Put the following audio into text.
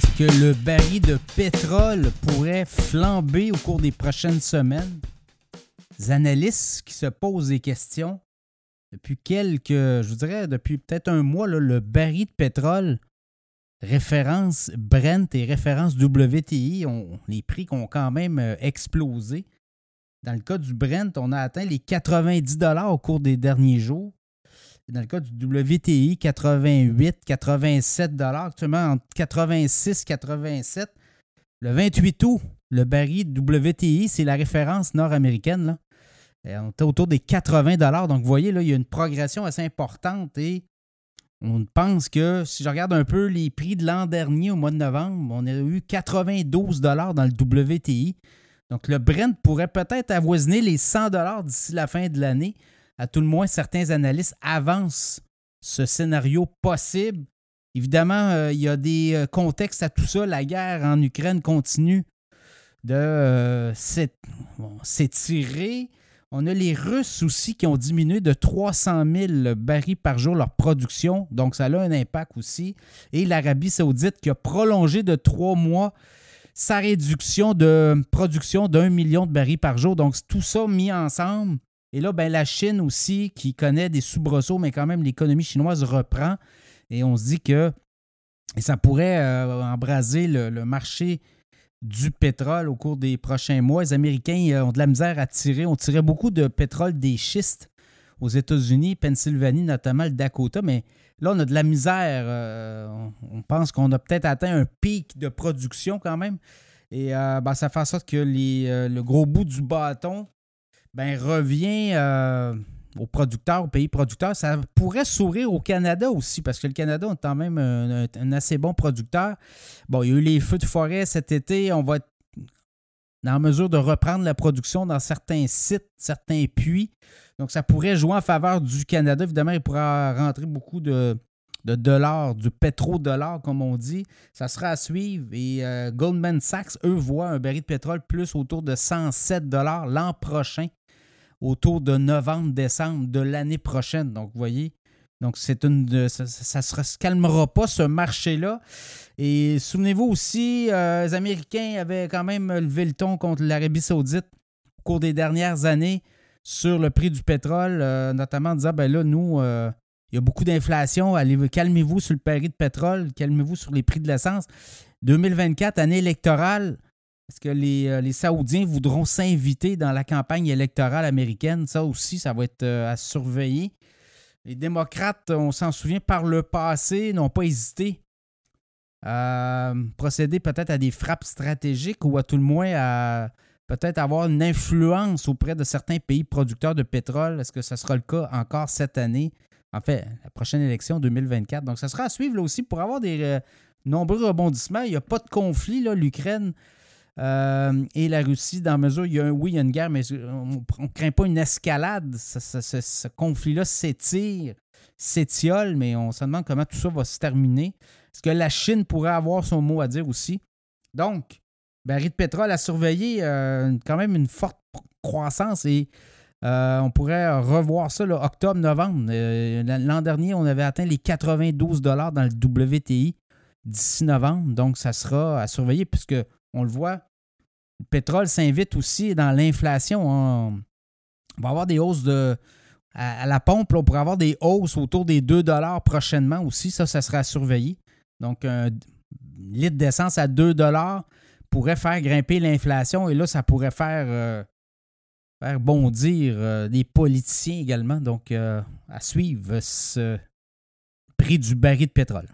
que le baril de pétrole pourrait flamber au cours des prochaines semaines? Des analystes qui se posent des questions. Depuis quelques, je dirais, depuis peut-être un mois, le baril de pétrole, référence Brent et référence WTI, les prix ont quand même euh, explosé. Dans le cas du Brent, on a atteint les 90 au cours des derniers jours. Dans le cas du WTI, 88, 87 actuellement entre 86 et 87. Le 28 août, le baril WTI, c'est la référence nord-américaine. On était autour des 80 Donc, vous voyez, là, il y a une progression assez importante et on pense que si je regarde un peu les prix de l'an dernier au mois de novembre, on a eu 92 dans le WTI. Donc, le Brent pourrait peut-être avoisiner les 100 d'ici la fin de l'année à tout le moins, certains analystes avancent ce scénario possible. Évidemment, euh, il y a des euh, contextes à tout ça. La guerre en Ukraine continue de euh, s'étirer. On a les Russes aussi qui ont diminué de 300 000 barils par jour leur production. Donc, ça a un impact aussi. Et l'Arabie saoudite qui a prolongé de trois mois sa réduction de production d'un million de barils par jour. Donc, tout ça mis ensemble et là, ben, la Chine aussi, qui connaît des soubresauts, mais quand même, l'économie chinoise reprend. Et on se dit que ça pourrait euh, embraser le, marché du pétrole au cours des prochains mois. Les Américains euh, ont de la misère à tirer. On tirait beaucoup de pétrole des schistes aux États-Unis, Pennsylvanie, notamment le Dakota, mais là, on a de la misère. Euh, on pense qu'on a peut-être atteint un pic de production quand même. Et ben, ça fait en sorte que le gros bout du bâton ben, revient euh, aux producteurs, aux pays producteurs. Ça pourrait sourire au Canada aussi, parce que le Canada est quand même un, assez bon producteur. Bon, il y a eu les feux de forêt cet été. On va être en mesure de reprendre la production dans certains sites, certains puits. Donc, ça pourrait jouer en faveur du Canada. Évidemment, il pourra rentrer beaucoup de, de dollars, du pétrodollar, comme on dit. Ça sera à suivre. Et euh, Goldman Sachs, eux, voient un baril de pétrole plus autour de 107 dollars l'an prochain autour de novembre-décembre de l'année prochaine. Donc, vous voyez, donc c'est une, ça ne se calmera pas, ce marché-là. Et souvenez-vous aussi, euh, les Américains avaient quand même levé le ton contre l'Arabie saoudite au cours des dernières années sur le prix du pétrole, euh, notamment en disant, ben là, nous, euh, il y a beaucoup d'inflation, calmez-vous sur le prix de pétrole, calmez-vous sur les prix de l'essence. 2024, année électorale, est-ce que euh, les, Saoudiens voudront s'inviter dans la campagne électorale américaine? Ça aussi, ça va être euh, à surveiller. Les démocrates, on s'en souvient, par le passé, n'ont pas hésité à procéder peut-être à des frappes stratégiques ou à tout le moins à peut-être avoir une influence auprès de certains pays producteurs de pétrole. Est-ce que ce sera le cas encore cette année? En fait, la prochaine élection 2024. Donc, ça sera à suivre là aussi pour avoir des euh, nombreux rebondissements. Il n'y a pas de conflit. L'Ukraine euh, et la Russie, dans mesure, il y a oui, il y a une guerre, mais on ne craint pas une escalade. Ce, conflit-là s'étire, s'étiole, mais on se demande comment tout ça va se terminer. Est-ce que la Chine pourrait avoir son mot à dire aussi? Donc, baril de pétrole à surveiller, euh, quand même une forte croissance et euh, on pourrait revoir ça octobre-novembre. L'an dernier, on avait atteint les 92 dans le WTI d'ici novembre. Donc, ça sera à surveiller puisque on le voit. Le pétrole s'invite aussi dans l'inflation. On va avoir des hausses de. À, la pompe, on pourrait avoir des hausses autour des 2 prochainement aussi. Ça, ça sera à surveiller. Donc, un litre d'essence à 2 pourrait faire grimper l'inflation et là, ça pourrait faire, euh, bondir euh, des politiciens également. Donc, euh, à suivre ce prix du baril de pétrole.